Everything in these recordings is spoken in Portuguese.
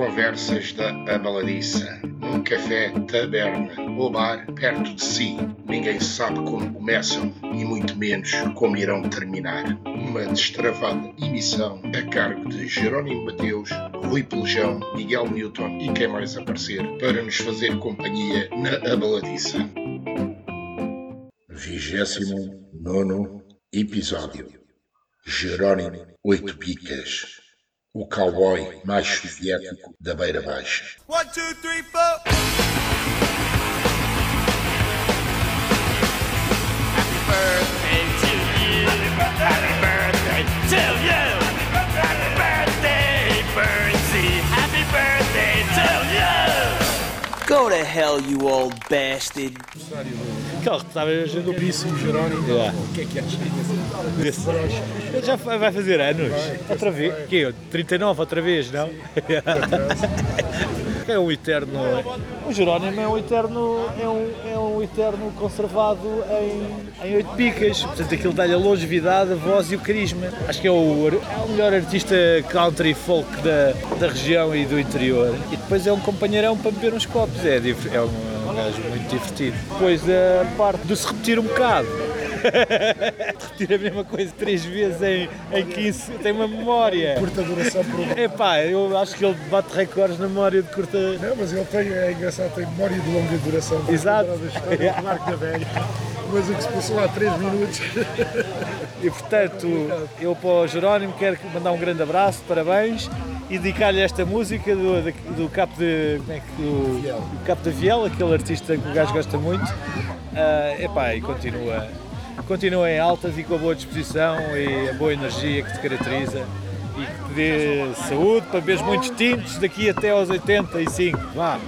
conversas da Abaladiça, num café, taberna ou bar perto de si. Ninguém sabe como começam e muito menos como irão terminar. Uma destravada emissão a cargo de Jerónimo Mateus, Rui Pelejão, Miguel Newton e quem mais aparecer para nos fazer companhia na Abaladiça. Vigésimo nono episódio. Jerónimo Oito Picas o cowboy mais soviético da Beira Baixa. One, two, three. Happy birthday to you. To hell, you old bastard. Carro, estava a gente Disse o Jerónimo, Yeah. o que é que achas desse? Ele já vai fazer anos. Vai, outra vez? vai. Que 39 outra vez, não? é um eterno. O Jerónimo é um eterno. É um, é um eterno conservado em, em oito picas. Portanto, aquilo dá-lhe a longevidade, a voz e o carisma. Acho que é o, é o melhor artista country folk da, da região e do interior. E depois é um companheirão para beber uns copos. É, é um, um gajo muito divertido. Depois a parte de se repetir um bocado. repetir a mesma coisa três vezes em, em 15, tem uma memória. Curta duração por Epá, eu acho que ele bate recordes na memória de curta. Não, mas ele tem, é engraçado, tem memória de longa duração. Exato. Da história da Velha. Mas o que se passou há 3 minutos. E portanto, eu para o Jerónimo quero mandar um grande abraço, parabéns e dedicar-lhe esta música do, do, do Capo de. Como é que. Do, do Capo de Viel, aquele artista que o gajo gosta muito. Ah, epá, e continua. Continua em altas e com a boa disposição e a boa energia que te caracteriza e que te dê saúde para beberes muitos tintos daqui até aos 85. Vá!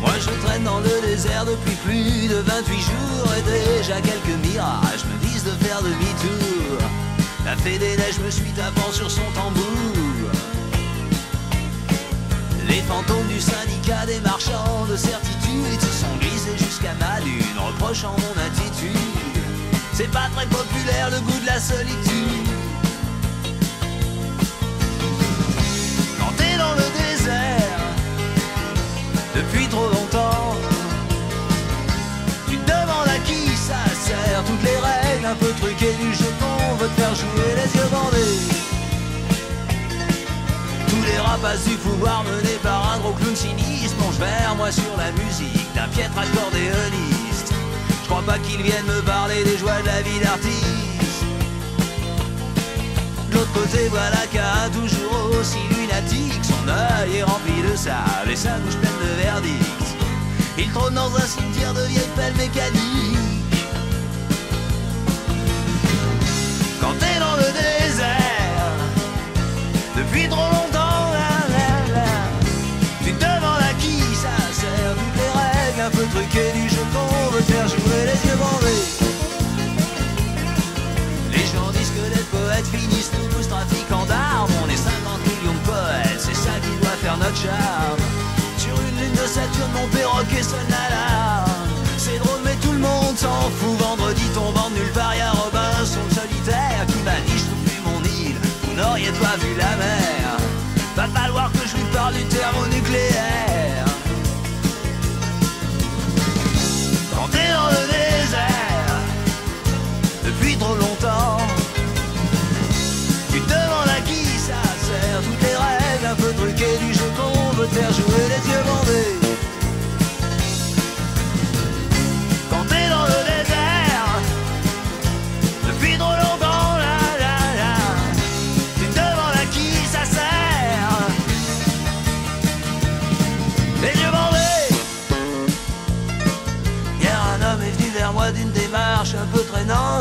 Moi je traîne dans le désert depuis plus de 28 jours et déjà quelques mirages me disent de faire demi-tour. La fée des neiges me suit tapant sur son tambour. Les fantômes du syndicat des marchands de certitude sont jusqu'à ma lune, reprochant mon attitude. C'est pas très populaire le goût de la solitude. Quand t'es dans le désert, depuis trop longtemps. Tu te demandes à qui ça sert, toutes les règles un peu truquées du jeu qu'on veut te faire jouer les yeux bandés. Tous les rapaces du pouvoir menés par un gros clown sinistre plongent vers moi sur la musique d'un piètre accordéoniste. Je crois pas qu'ils viennent me parler des joies de la vie d'artiste. De l'autre côté, voilà qu'un toujours aussi lunatique, son œil est rempli de sable et sa bouche pleine de verdict. Il trône dans un cimetière de vieilles pelles mécaniques. Jeu qu'on veut te faire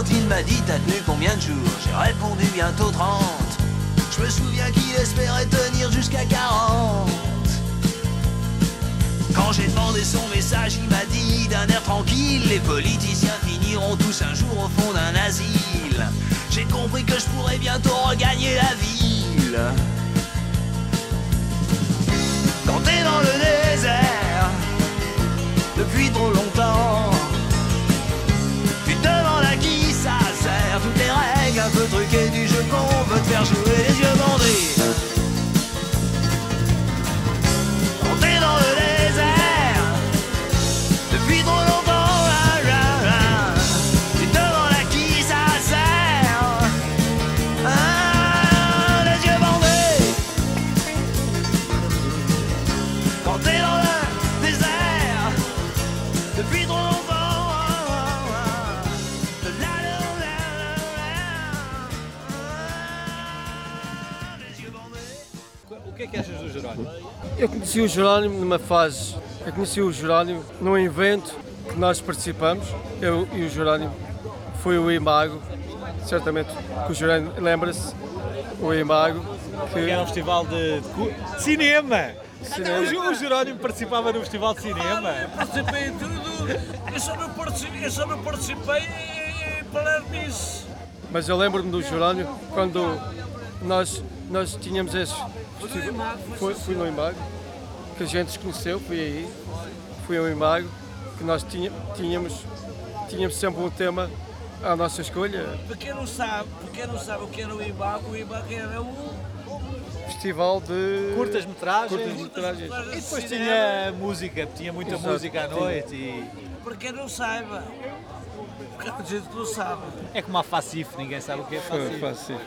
traînante Il m'a dit t'as tenu combien de jours J'ai répondu bientôt 30 Je me souviens qu'il espérait tenir jusqu'à 40 Quand j'ai demandé son message il m'a dit d'un air tranquille Les politiciens finiront tous un jour au fond d'un asile. J'ai compris que je pourrais bientôt regagner la ville. Quand t'es dans le désert depuis trop longtemps. Toutes les règles un peu truquées du jeu qu'on veut te faire jouer les yeux bandés. Conheci o Jerónimo numa fase. Eu conheci o Jerónimo num evento que nós participamos, eu e o Jerónimo. Foi o Imago, certamente que o Jerónimo lembra-se, o Imago. Que era um festival de, de cinema! Cinema. O, o Jerónimo participava no festival de cinema. Participei em tudo. Eu só não participei, eu só não participei em. Mas eu lembro-me do Jerónimo quando nós, nós tínhamos esse festival. Foi, fui no Imago, que a gente se conheceu, fui aí. Fui ao Imago, que nós tinha- tínhamos, tínhamos sempre um tema à nossa escolha. Para quem não sabe, para quem não sabe o que era o IBAC, o IBAC era o Festival de Curtas metragens. curtas metragens. E depois tinha música, tinha muita Exato, música à tinha. noite e para quem não saiba. Porque há gente que não sabe. é como a Facif, ninguém sabe o que é Foi Facif.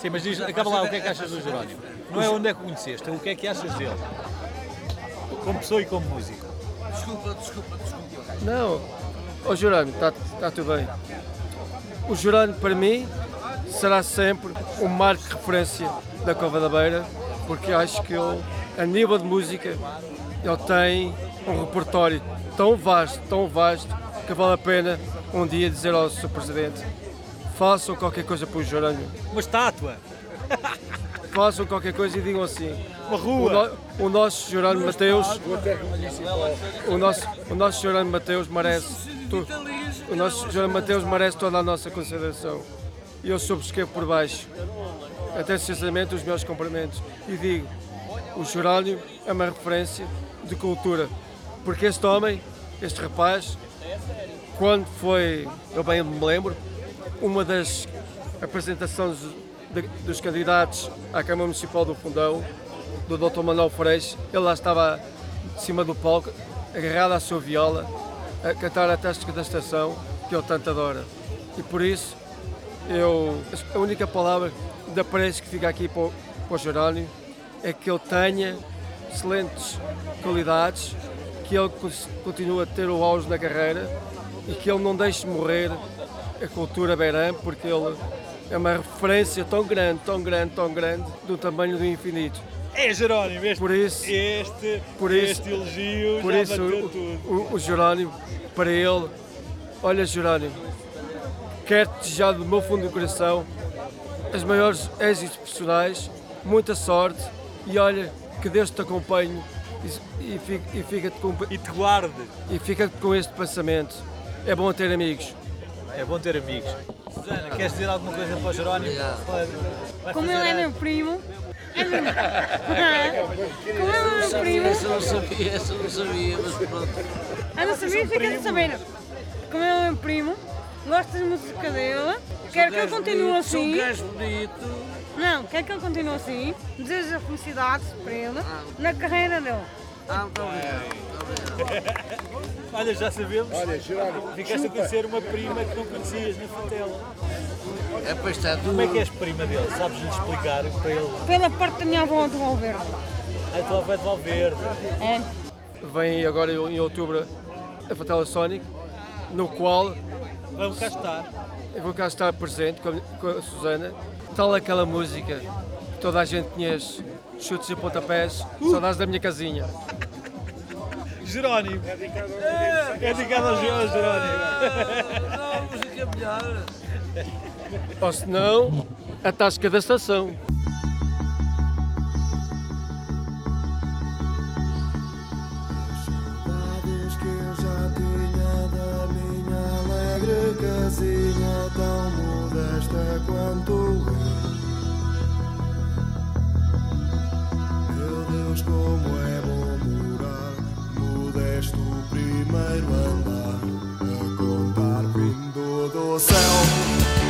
Sim, mas diz, acaba lá, o que é que achas do Jerónimo? Não é onde é que o conheceste, é o que é que achas dele? Como pessoa e como músico. Desculpa, desculpa, desculpa. Não, o Jerónimo, está tá tudo bem. O Jerónimo, para mim, será sempre um marco de referência da Cova da Beira, porque acho que ele, a nível de música, ele tem um repertório tão vasto, tão vasto, que vale a pena um dia dizer ao Sr. Presidente façam qualquer coisa para o Jerónimo, Uma estátua, façam qualquer coisa e digam assim. uma O, rua. no- o nosso Jerónimo Mateus, o nosso, o nosso Jerónimo Mateus merece, tu- o nosso Jerónimo Mateus merece toda a nossa consideração. E eu subscrevo por baixo, até sinceramente, os meus cumprimentos. E digo, o Jerónimo é uma referência de cultura, porque este homem, este rapaz, quando foi, eu bem me lembro, uma das apresentações de- dos candidatos à Câmara Municipal do Fundão, do Dr. Manuel Freixo, ele lá estava em cima do palco, agarrado à sua viola, a cantar a Tasca da Estação, que ele tanto adora. E por isso, eu, a única palavra de apreço que fica aqui para o, para o Jerónimo é que ele tenha excelentes qualidades, que ele continue a ter o auge na carreira e que ele não deixe morrer a cultura beirã, porque ele é uma referência tão grande, tão grande, tão grande, do tamanho do infinito. É Jerónimo, este, Por isso, este, Por isso- este elogio por já isso bateu o, tudo. o, o Jerónimo, para ele, olha Jerónimo, quero desejar do meu fundo do coração os maiores êxitos profissionais, muita sorte e olha, que Deus te acompanhe e, e, fica, e fica-te com, E te guarde. e fica com este pensamento. É bom ter amigos. É bom ter amigos. Susana, queres dizer alguma coisa para o Jerónimo? Vai Como ele é a- meu primo. É meu... Como ele é meu primo. Essa não sabia, essa não sabia, mas pronto. Ah, não sabia? Fica sabendo. Como ele é meu primo, gosto da música dele. Quero que ele continue um assim. gajo bonito. Não, quero que ele continue assim. Desejo felicidade para ele na carreira dele. Ah, muito obrigado. Olha, já sabemos. Olha, Jerónimo, Ficaste a conhecer uma prima que não conhecias na Fatela. É para estar Como é que és prima dele? Sabes-lhe explicar para ele? Pela parte da minha avó de Valverde. A tua avó é de Valverde. É. Vem agora em outubro a Fatela Sonic, no qual Vamos cá estar. eu vou cá estar presente com a, com a Susana. Tal aquela música que toda a gente conhece, chutes e pontapés, saudades da minha casinha. Jerónimo. É dedicado ao Jerónimo. Não, a música é melhor. Ou se não, a tasca da estação. Saudades que eu já tinha da minha alegre casinha tão modesta quanto eu. Meu Deus, como é bom modesto primeiro andar a contar vindo do céu.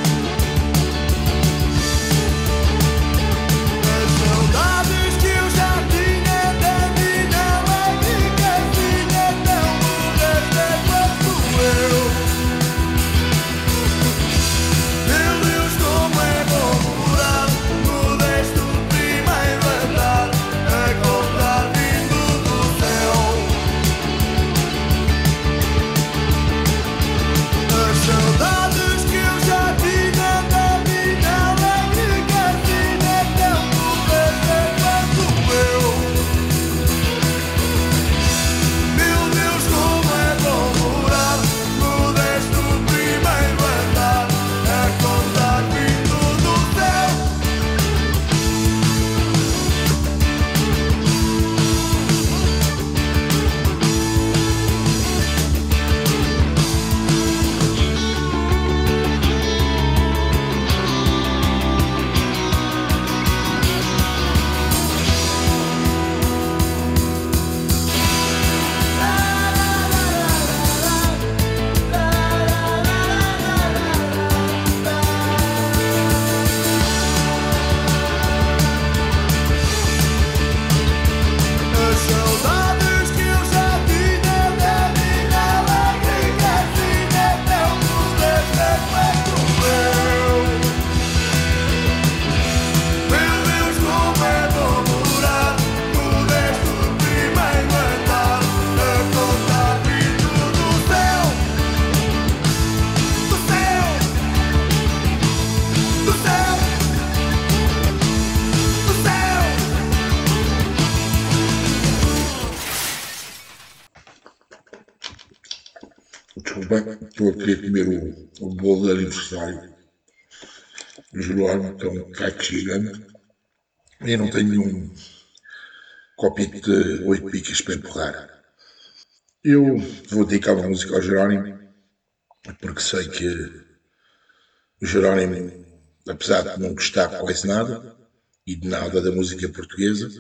Bolo de aniversário. O Jerónimo, que é um caco gigante. E não tenho nenhum copito de oito picas para empurrar. Eu vou dedicar uma música ao Jerónimo, porque sei que o Jerónimo, apesar de não gostar quase nada, e de nada da música portuguesa,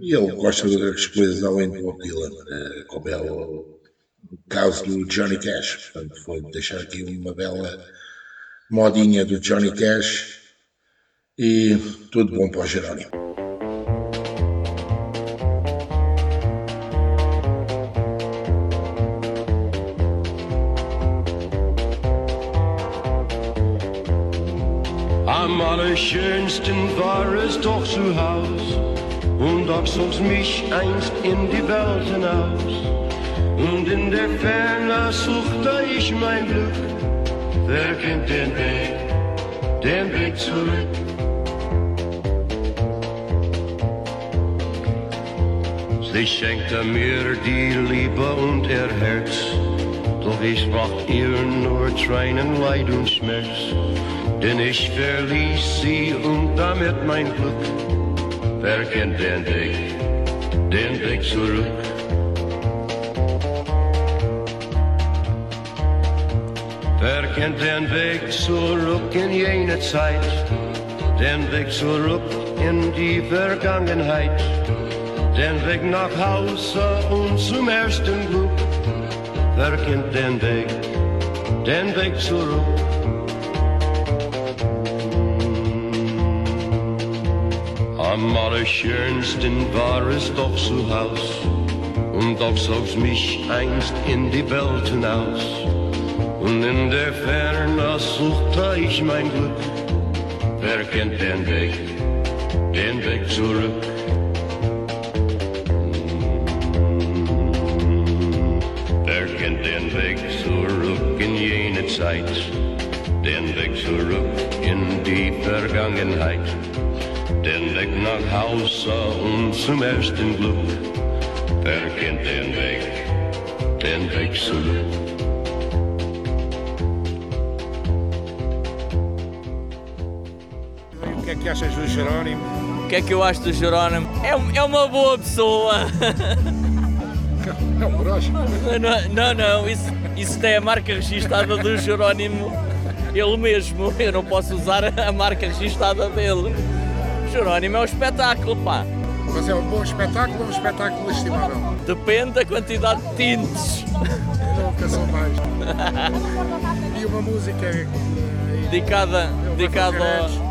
ele gosta de outras coisas além do Bob eh, como é o caso do Johnny Cash. Portanto, vou deixar aqui uma bela modinha do Johnny Cash e tudo bom para o Jerónimo. Am allerschönsten war es doch zu Haus und doch zog's mich einst in die Welt hinaus. Und in der Ferne suchte ich mein Glück. Wer kennt den Weg, den Weg zurück? Sie schenkte mir die Liebe und ihr Herz, doch ich brach ihr nur Tränen, Leid und Schmerz. Denn ich verließ sie und damit mein Glück. Wer kennt den Weg, den Weg zurück? Kennt den Weg zurück in jene Zeit? Den Weg zurück in die Vergangenheit? Den Weg nach Hause und zum ersten Glück? Wer kennt den Weg, den Weg zurück? Am allerschönsten war es doch zu Haus und doch zog's mich einst in die Welt hinaus. Und in der Ferne suchte ich mein Glück. Wer kennt den Weg, den Weg zurück? Wer kennt den Weg zurück in jene Zeit? Den Weg zurück in die Vergangenheit? Den Weg nach Hause und zum ersten Glück. Wer kennt den Weg, den Weg zurück? Que é que achas do Jerónimo? O que é que eu acho do Jerónimo? É, é uma boa pessoa. É um broche. Não, não, não, isso, isso é a marca registada do Jerónimo. Ele mesmo. Eu não posso usar a marca registada dele. Jerónimo é um espetáculo, pá. Mas é um bom espetáculo ou um espetáculo lastimável? Depende da quantidade de tintes. Nunca são mais. E uma música eh, Dedicada, vai dedicado, fazer ao.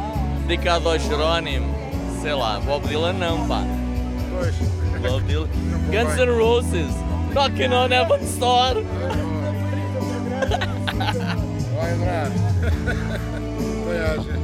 Dedicado ao Jerónimo. Sei lá, Bob Dylan não, pá. Pois. Bob Dylan. Guns. N' Roses. Knocking on Heaven's Door. Vai adorar. Viagem.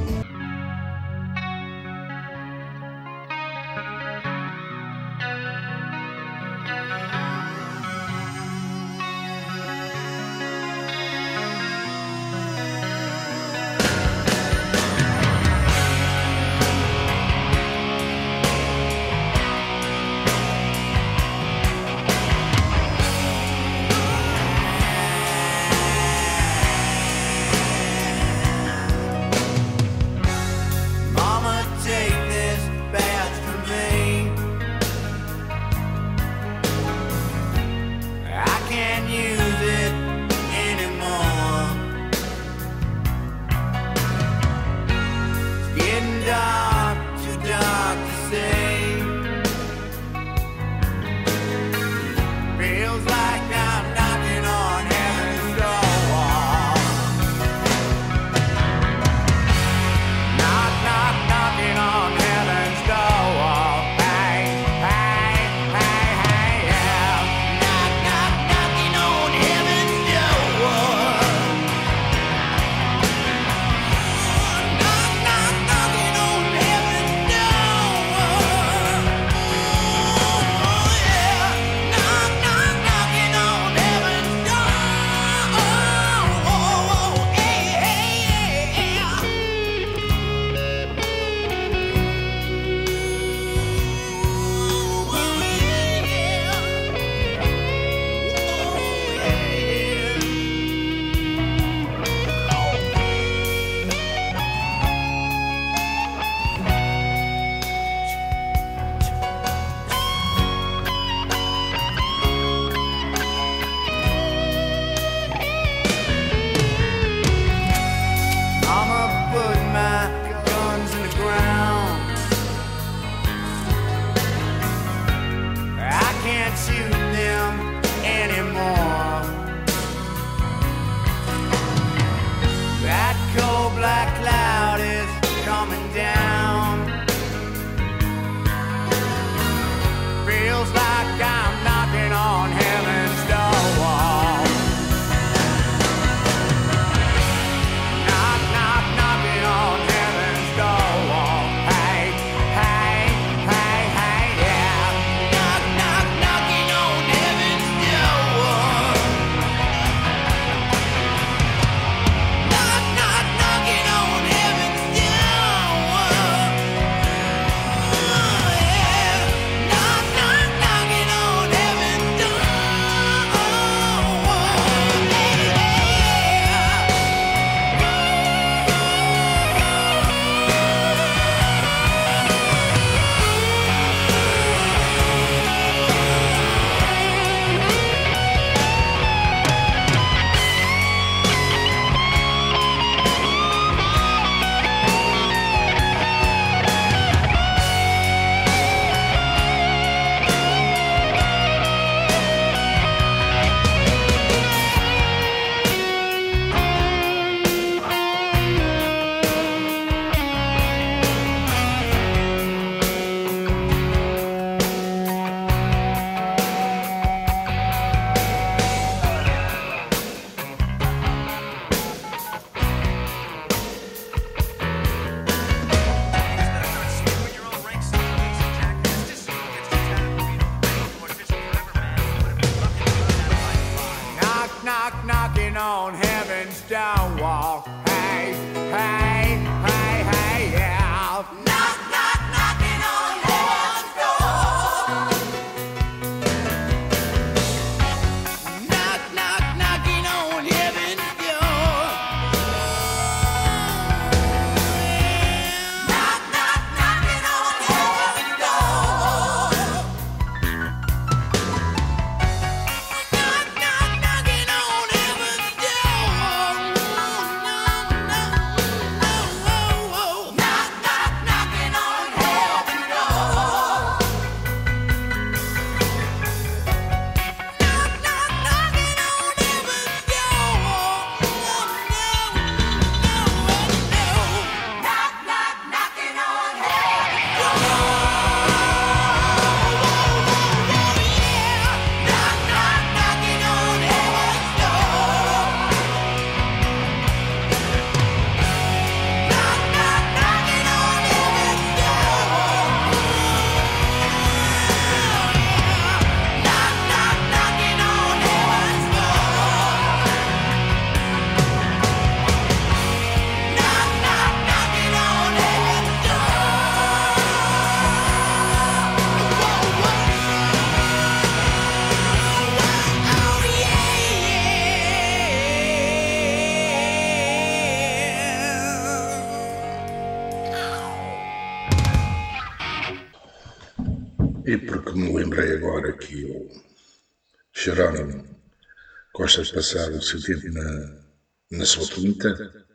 Gosta de passar o seu tempo na, na sua quinta,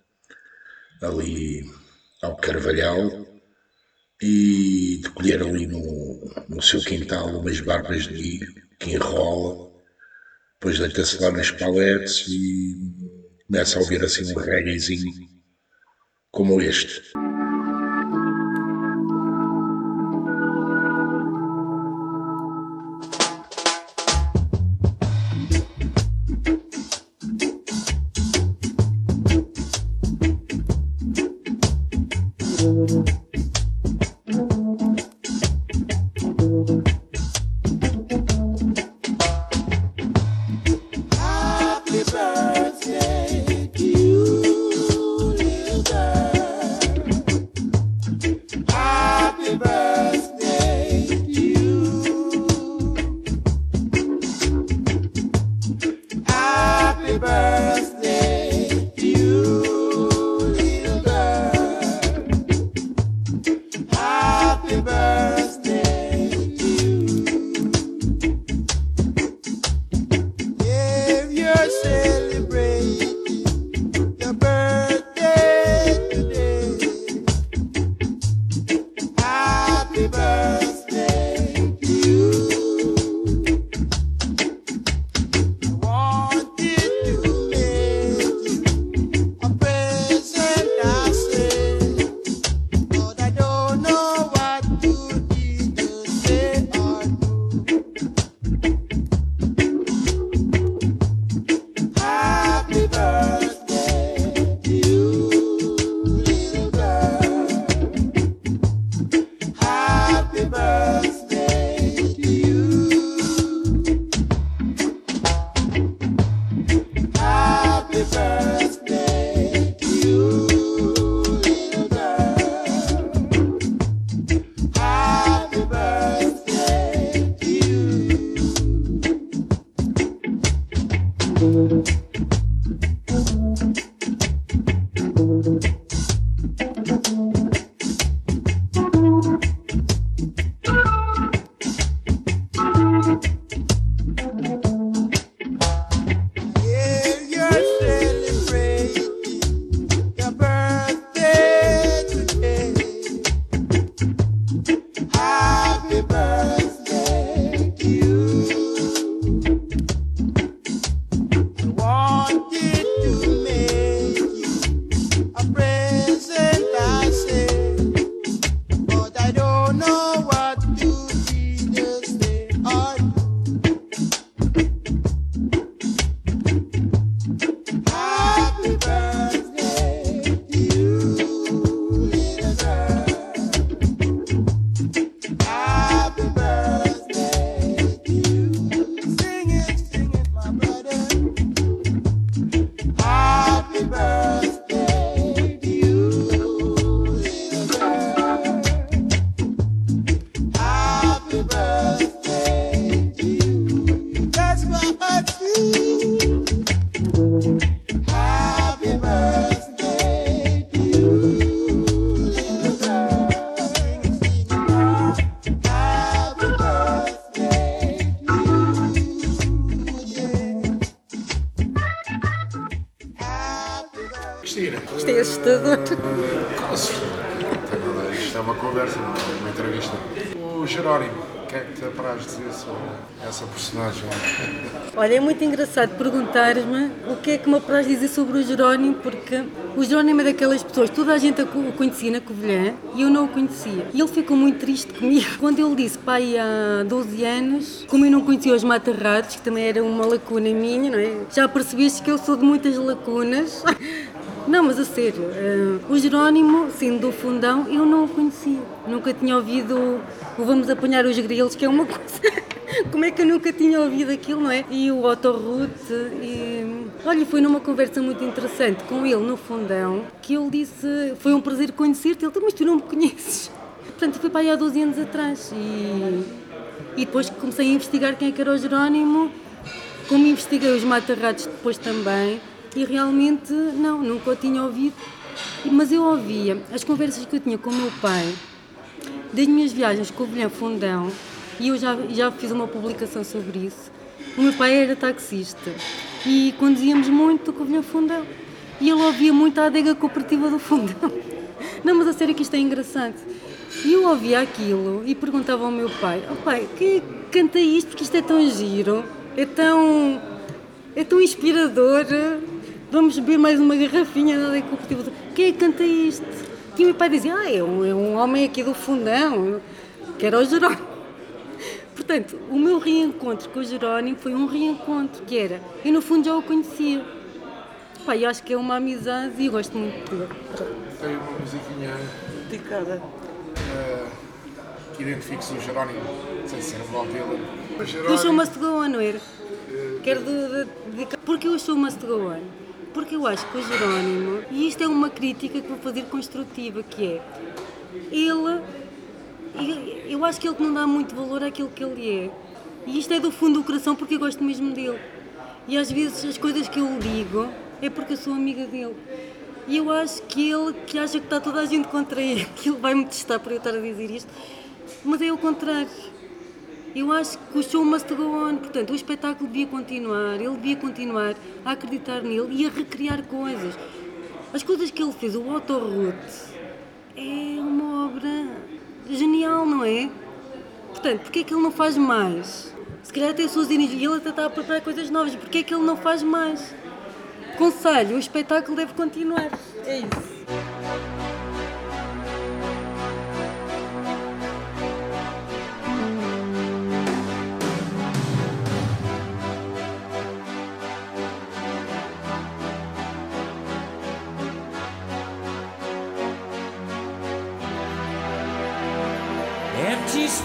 ali ao Carvalhal, e de colher ali no, no seu quintal umas barbas de milho que enrola, depois deita-se lá nas paletes e começa a ouvir assim um reggaezinho como este. Cristina. Isto é assustador. Isto é uma conversa, não é uma entrevista. O Jerónimo, o que é que te apraz dizer sobre essa personagem? Olha, é muito engraçado perguntar-me o que é que me apraz dizer sobre o Jerónimo, porque o Jerónimo é daquelas pessoas, toda a gente o conhecia na Covilhã e eu não o conhecia. E ele ficou muito triste comigo quando ele disse, pai, há 12 anos, como eu não conhecia os matarrados, que também era uma lacuna minha, não é? Já percebeste que eu sou de muitas lacunas. Não, mas a sério, eh, o Jerónimo, sendo do fundão, eu não o conhecia. Nunca tinha ouvido o Vamos Apanhar os Grilos, que é uma coisa. Como é que eu nunca tinha ouvido aquilo, não é? E o Otto Ruth. E... Olha, foi numa conversa muito interessante com ele no fundão que ele disse: Foi um prazer conhecer-te. Ele disse: Mas tu não me conheces. Portanto, foi para aí há 12 anos atrás. E, e depois comecei a investigar quem é que era o Jerónimo, como investiguei os matarrados depois também. E realmente, não, nunca o tinha ouvido. Mas eu ouvia as conversas que eu tinha com o meu pai, das minhas viagens com o Bilhão Fundão, e eu já, já fiz uma publicação sobre isso. O meu pai era taxista e conduzíamos muito do Covilhã Fundão. E ele ouvia muito a adega cooperativa do Fundão. Não, mas a sério que isto é engraçado. E eu ouvia aquilo e perguntava ao meu pai, oh pai, que canta isto? Porque isto é tão giro, é tão, é tão inspirador. Vamos beber mais uma garrafinha da adega cooperativa. do- Quem é que canta isto? E o meu pai dizia, ah, é um, é um homem aqui do Fundão, que era o Jerónimo. Portanto, o meu reencontro com o Jerónimo foi um reencontro, que era, eu no fundo já o conhecia. Pá, eu acho que é uma amizade e eu gosto muito dele. Tem uma musiquinha Dedicada. eh, que identifique-se o Jerónimo, não sei se era o Bob Dylan. O Do Jerónimo- show Must Go On, não era? Quero de, de, dedicar- Porque show Must Go On? Porque eu acho que o Jerónimo, e isto é uma crítica que vou fazer construtiva, que é, ele, eu- acho que ele não dá muito valor àquilo que ele é. E isto é do fundo do coração porque eu gosto mesmo dele. E às vezes as coisas que eu digo é porque eu sou amiga dele. E eu acho que ele, que acha que está toda a gente contra ele, que ele vai me testar por eu estar a dizer isto, mas é o contrário. Eu acho que o show must go on, portanto, o espetáculo devia continuar, ele devia continuar a acreditar nele e a recriar coisas. As coisas que ele fez, o Autoroute, é uma obra genial, não é? Portanto, porquê é que ele não faz mais? Se calhar até energias, e ele até está a preparar coisas novas, porquê é que ele não faz mais? Conselho, o espetáculo deve continuar. É isso.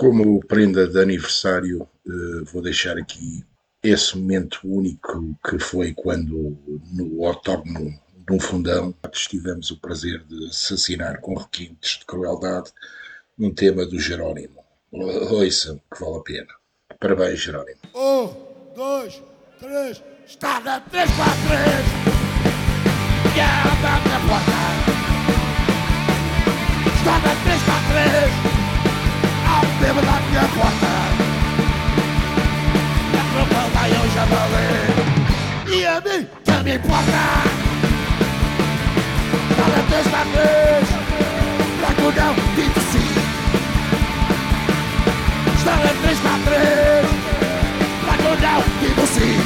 Como prenda de aniversário, eh, vou deixar aqui esse momento único que foi quando, no outono de um fundão, tivemos o prazer de assassinar com requintes de crueldade um tema do Jerónimo. Ouçam, que vale a pena. Parabéns, Jerónimo. Um, dois, três, está na 3 para 3 E anda na porta Está na 3 para 3 Há um bêbado na minha porta. Atropelei o javali E a mim também importa. Está na 3 para 3 Para que eu não digo sim Está na 3 para 3 Para que eu não digo sim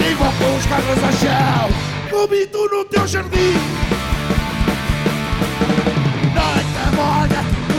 e vou com os carros ao chão Vomito no teu jardim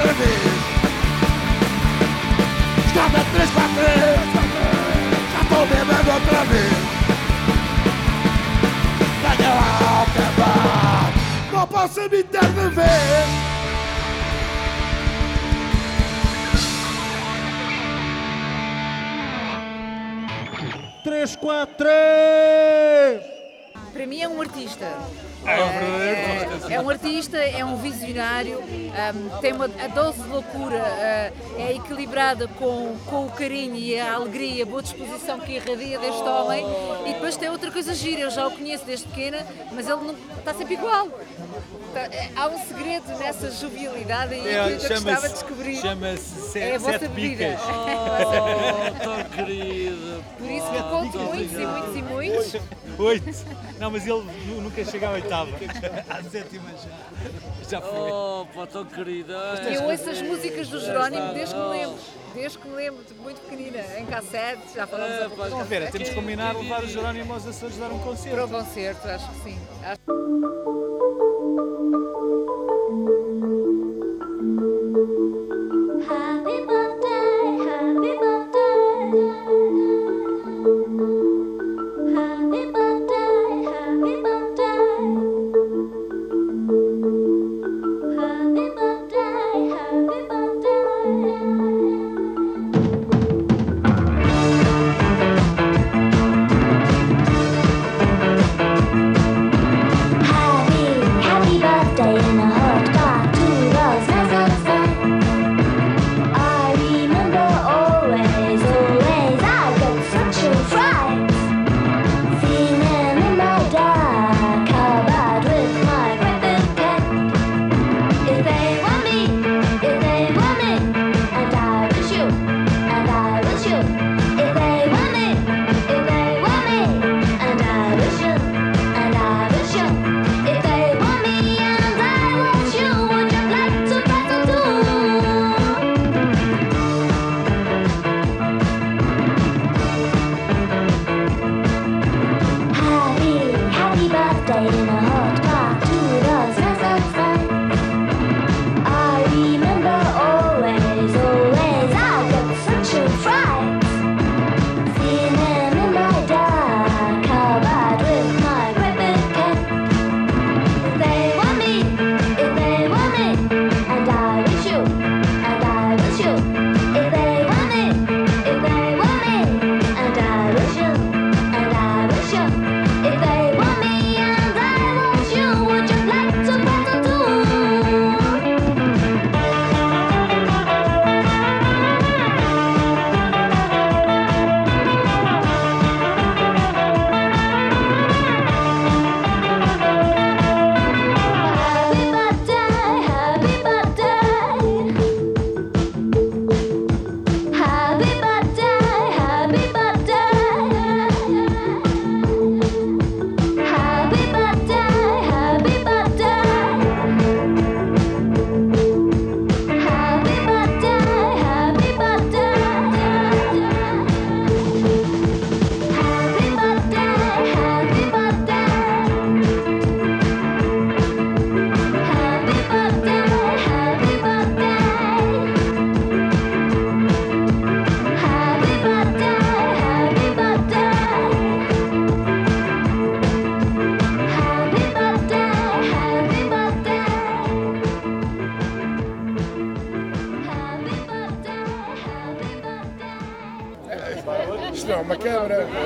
outra vez no 3 para 3 Já estou bêbado outra vez ao acabar Não posso me ter de vez Três, quatro, três! Para mim é um artista. É um verdadeiro artista. É, é um artista, é um visionário, um, tem uma, a dose de loucura, uh, é equilibrada com, com o carinho e a alegria, a boa disposição que irradia deste homem. E depois tem outra coisa gira, eu já o conheço desde pequena, mas ele não, está sempre igual. Tá- é- há um segredo nessa jovialidade e É, que eu gostava de descobrir. chama-se é a vossa Sete bebida. Bicas. Oh, tão querido. Por isso que conto muitos e muitos e muitos. Oito. Não, mas ele nu- nunca chega à oitava. À sétima já. Já foi. Oh, pá, tão querido. E eu ouço as músicas do Jerónimo desde que me lembro. Desde que me lembro, tipo, muito pequenina, em cassete, já falamos há pouco Então, tempo. Vera, temos que combinar levar o Jerónimo aos Açores dar um concerto. Para o concerto, acho que sim. Acho-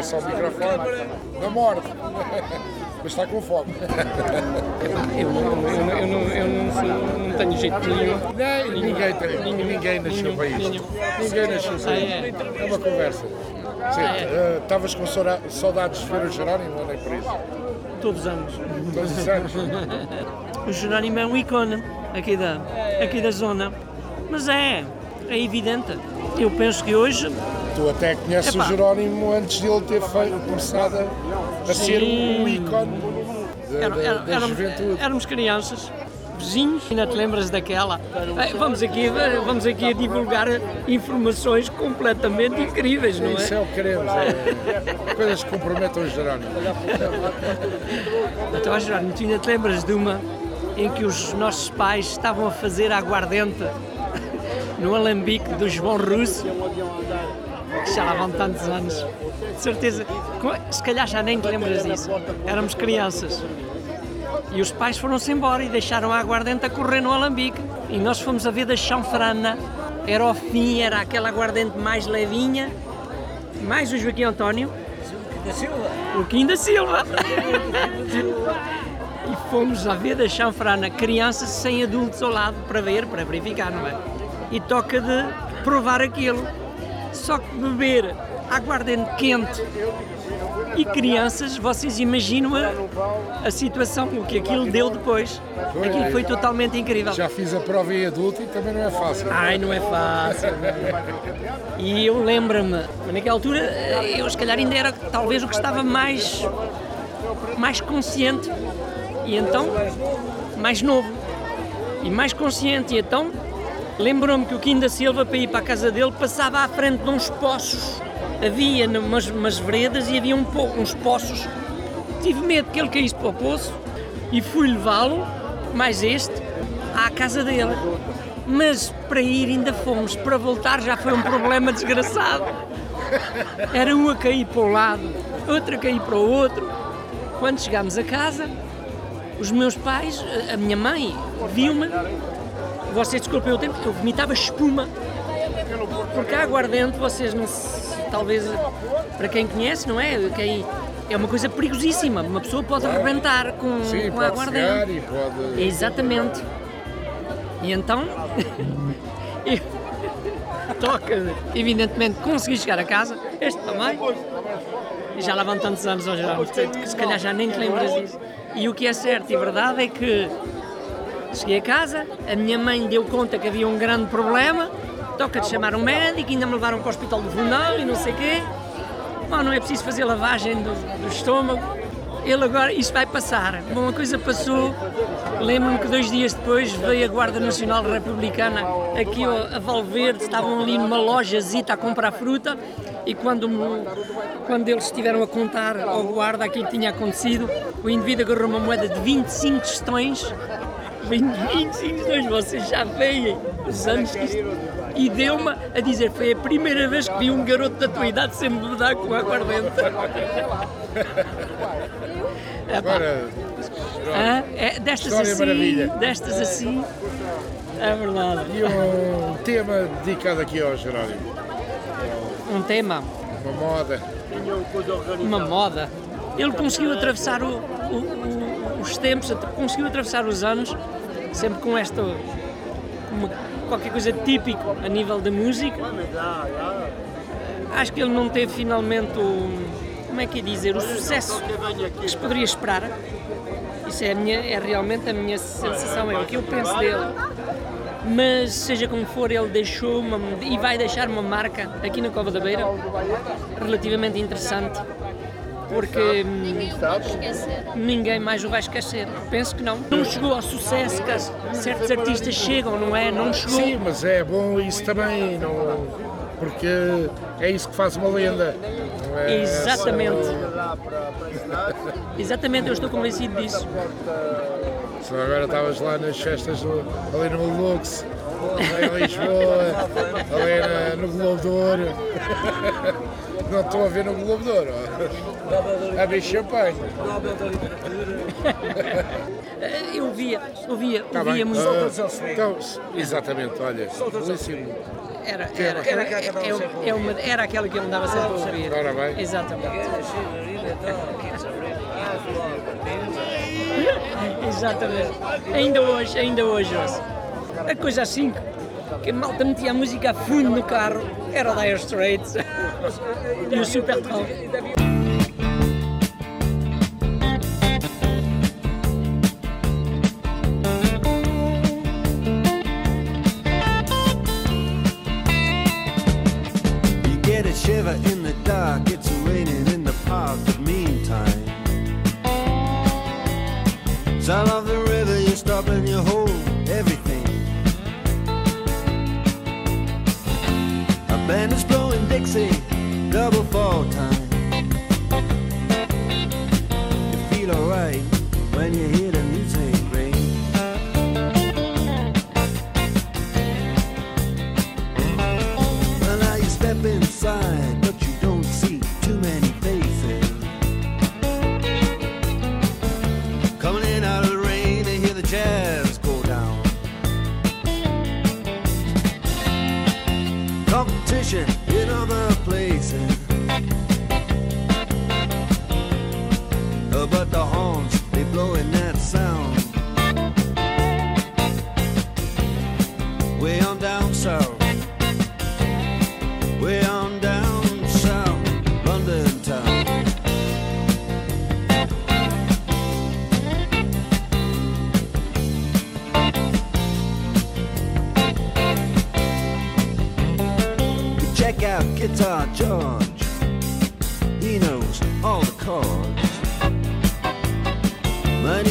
só um microfone. Não morde. Mas está com fome. Eu não, eu não, eu não, eu não, sou- não tenho jeito nenhum. Nem, ninguém tem. Ninguém nasceu para isto. Ninguém nasceu para Ah, isto. é? É uma conversa. Sim, Ah, é? eh, estavas com saudades de ver o Jerónimo ou nem por isso? Todos os anos. Todos os anos. O Jerónimo é um ícone aqui da, aqui da zona. Mas é, é evidente. Eu penso que hoje. Tu até conheces Epá. o Jerónimo antes de ele ter feito, começado a, a ser um ícone da, Era- era- da éramos, juventude. éramos crianças, vizinhos, ainda te lembras daquela? Vamos aqui, vamos aqui a divulgar informações completamente incríveis, não é? Isso é o que queremos. É, coisas que comprometam o Jerónimo. Então, Jerónimo, tu ainda te lembras de uma em que os nossos pais estavam a fazer aguardente no alambique do João Russo, que já lá vão tantos anos. De certeza, se calhar já nem te lembras disso. Éramos crianças. E os pais foram-se embora e deixaram a aguardente a correr no alambique. E nós fomos a ver da chanfrana. Era ao fim, era aquela aguardente mais levinha, mais o Joaquim António. O Kim da Silva. e fomos a ver da chanfrana crianças sem adultos ao lado para ver, para verificar, não é? E toca de provar aquilo. Só que beber aguardente quente e crianças, vocês imaginam a, a situação, o que aquilo deu depois. Aquilo foi totalmente incrível. Já fiz a prova em adulto e também não é fácil. Ai, não é fácil. E eu lembro-me, naquela altura, eu se calhar ainda era talvez o que estava mais, mais consciente. E então, mais novo. E mais consciente. E então, lembrou-me que o Kim da Silva, para ir para a casa dele, passava à frente de uns poços. Havia umas, umas veredas e havia um po- uns poços. Tive medo que ele caísse para o poço e fui levá-lo, mais este, à casa dele. Mas para ir ainda fomos, para voltar já foi um problema desgraçado. Era um a cair para um lado, outro a cair para o outro. Quando chegámos a casa, os meus pais, a minha mãe, viu-me. Vocês desculpem o tempo, eu vomitava espuma. Porque a aguardente, vocês não se- talvez para quem conhece, não é? Quem, é uma coisa perigosíssima. Uma pessoa pode arrebentar com, Sim, com a aguardente. e pode... Exatamente. E então, toca, evidentemente, consegui chegar a casa, este também, e já lá vão tantos anos ao geral, portanto, que se calhar já nem te lembras disso. E o que é certo e verdade é que cheguei a casa, a minha mãe deu conta que havia um grande problema, toca de chamar um médico, ainda me levaram para o hospital do Fundão e não sei o quê. Bom, não é preciso fazer lavagem do, do estômago. Ele agora, isso vai passar. Bom, a coisa passou. Lembro-me que dois dias depois veio a Guarda Nacional Republicana aqui a Valverde, estavam ali numa lojazita a comprar fruta e quando, quando eles estiveram a contar ao guarda aquilo que tinha acontecido, o indivíduo agarrou uma moeda de 25 tostões 25 tostões, vocês já veem os anos que isto... E deu-me a dizer, foi a primeira vez que vi um garoto da tua idade sem me dar com aguardente. Agora, Hã? É, destas História assim, maravilha. destas assim, é verdade. E um tema dedicado aqui ao Jerónimo. Um tema, Uma moda. uma moda. Ele conseguiu atravessar o- o- o- os tempos, conseguiu atravessar os anos, sempre com esta, qualquer coisa típico a nível da música. Acho que ele não teve finalmente o, como é que é dizer, o sucesso que se poderia esperar. Isso é, minha, é realmente a minha sensação, é o que eu penso dele. Mas seja como for, ele deixou uma, e vai deixar uma marca aqui na Cova da Beira relativamente interessante. Porque ninguém mais o vai esquecer. Penso que não. Não chegou ao sucesso que certos artistas chegam, não é? Não chegou. Sim, mas é bom isso também, não... porque é isso que faz uma lenda. não é Exatamente. só- Exatamente, eu estou convencido disso. Senão agora estavas lá nas festas do- ali no Lux, ali em Lisboa, ali na- no Globo de Ouro. Não estou a ver no Globo de Ouro. A ver champanhe. Eu via, eu via, Tá eu bem. via muito. Ah, então, exatamente, olha, belíssimo. Era, era, era- era, era aquela que é- andava sempre a é uma- era aquela que eu andava sempre a ouvir. Ora bem. Exatamente. Exatamente. Ainda hoje, ainda hoje ouço. A coisa assim que malta metia a música a fundo no carro era o Dire Straits e o Supertramp. You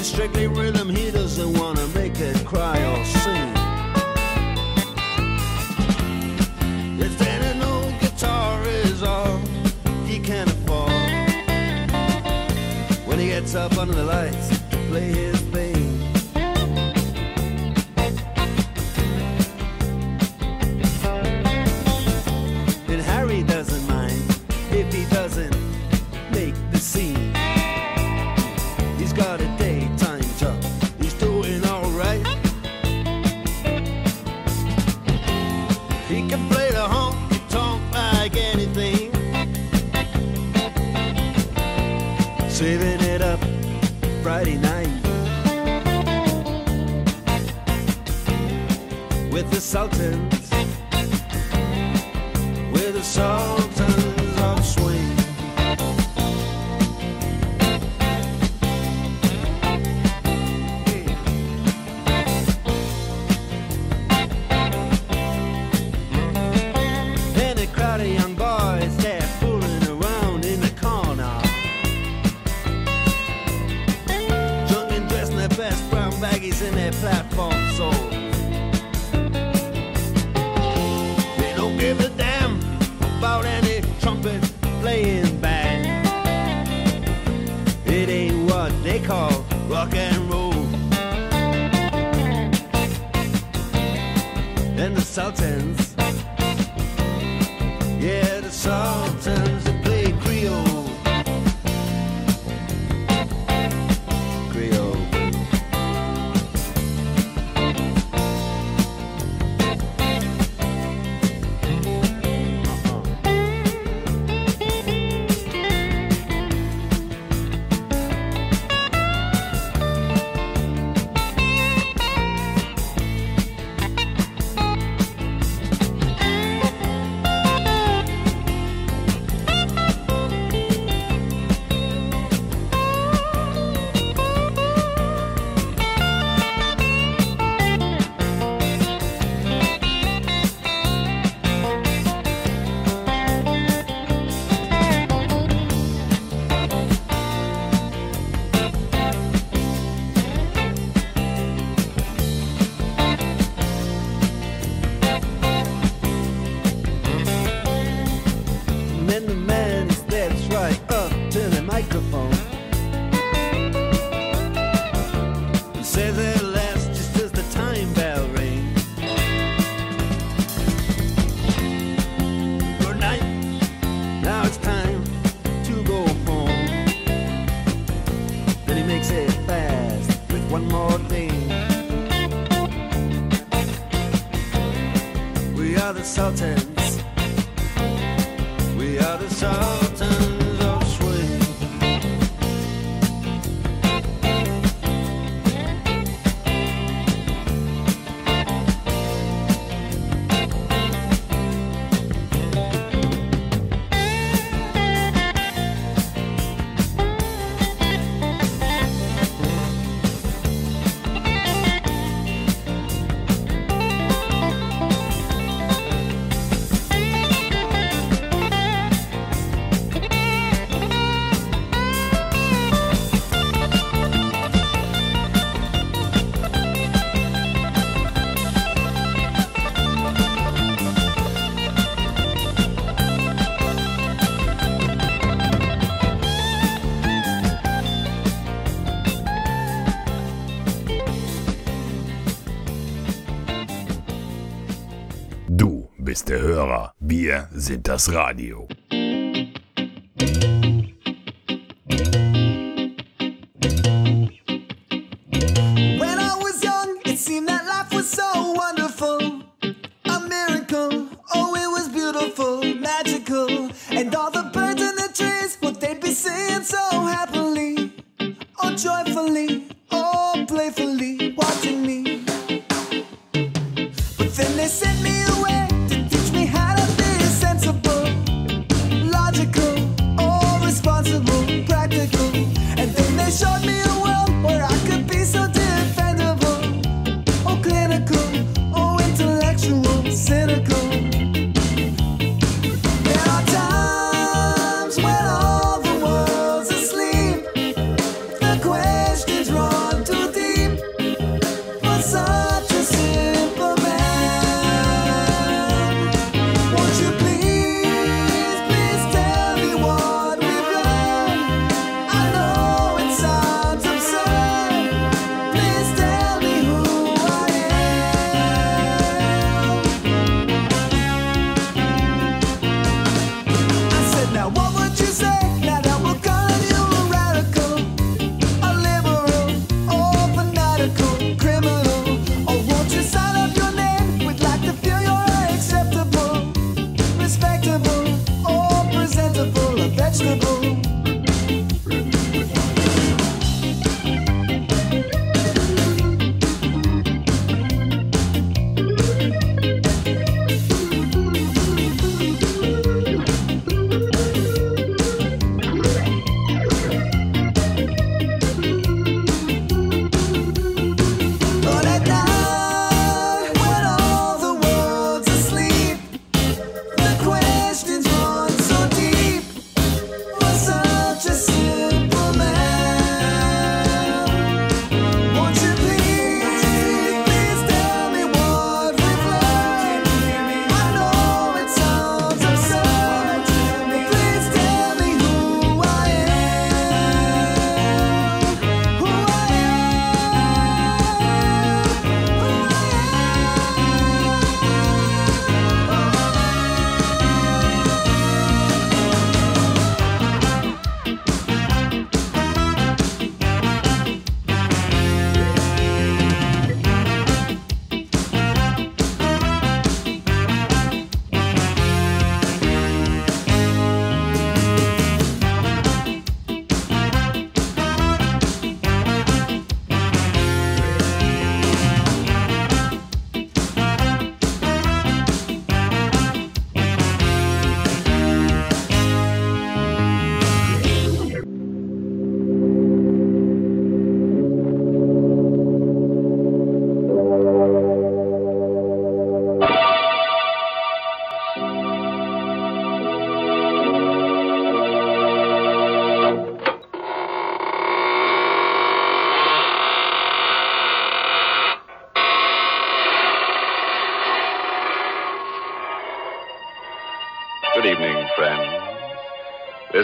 it's strictly rhythm, he doesn't wanna make it cry or sing. If then an old guitar is all he can afford When he gets up under the lights to play his insulted sind das Radio.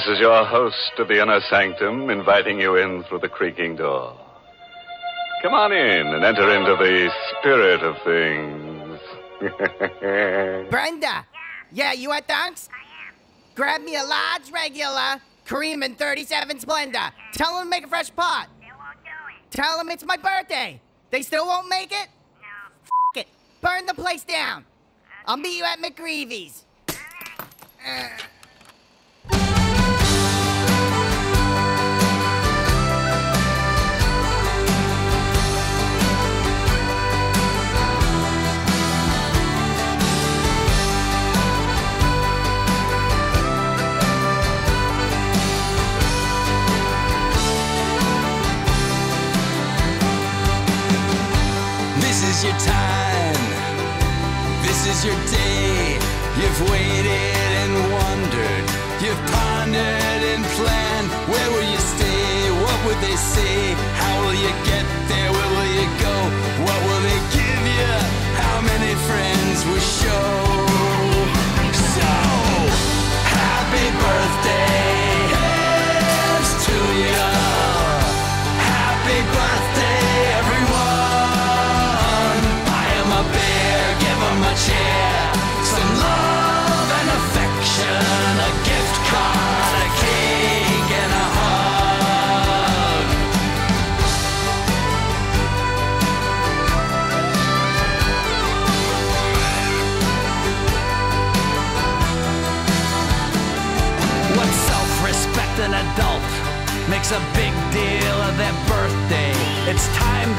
is your host of the inner sanctum inviting you in through the creaking door. Come on in and enter into the spirit of things. Brenda! Yeah, you at Dunks? Grab me a large regular, cream and 37 Splenda. Tell them to make a fresh pot. They won't do it. Tell them it's my birthday. They still won't make it? No. F- it. Burn the place down. Okay. I'll meet you at McGreevy's. All right. uh. Is your time. This is your day. You've waited and wondered. You've pondered and planned. Where will you stay? What would they say? How will you get there? Will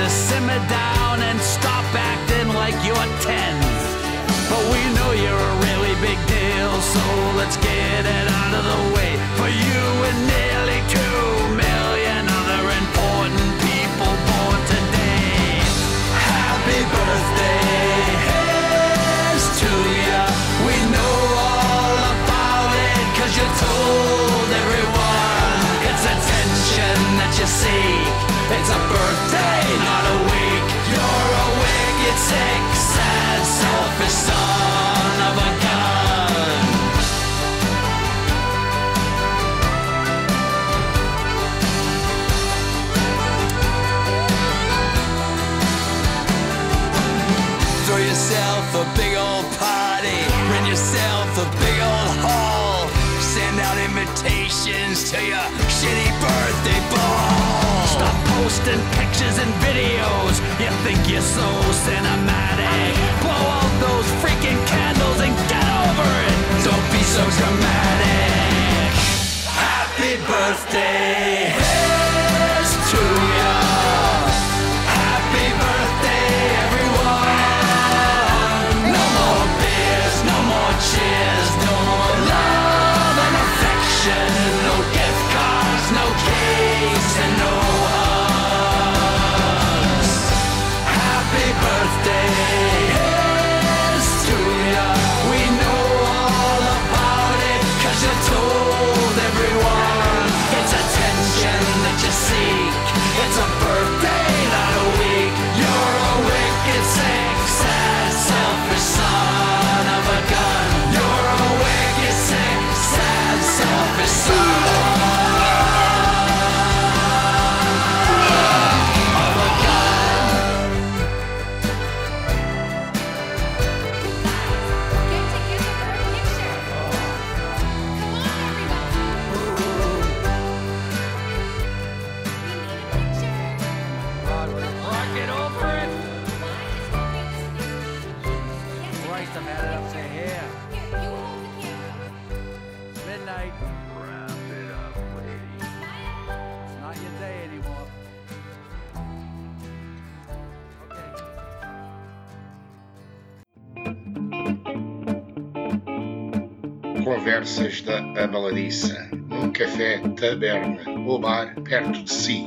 to simmer down and stop acting like you're 10. But we know you're a really big deal, so let's get it out of the way. For you and nearly two million other important people born today. Happy birthday, here's to ya. We know all about it, cause you told everyone. It's attention that you seek. It's a birthday, not a week. You're a wicked, sick, sad, selfish son of a gun. Throw yourself a big old party, rent yourself a big old hall. Send out invitations to your shitty posting pictures and videos. You think you're so cinematic. Blow out those freaking candles and get over it. Don't be so dramatic. Happy birthday. Conversas da Abaladiça, num café taberna ou bar perto de si.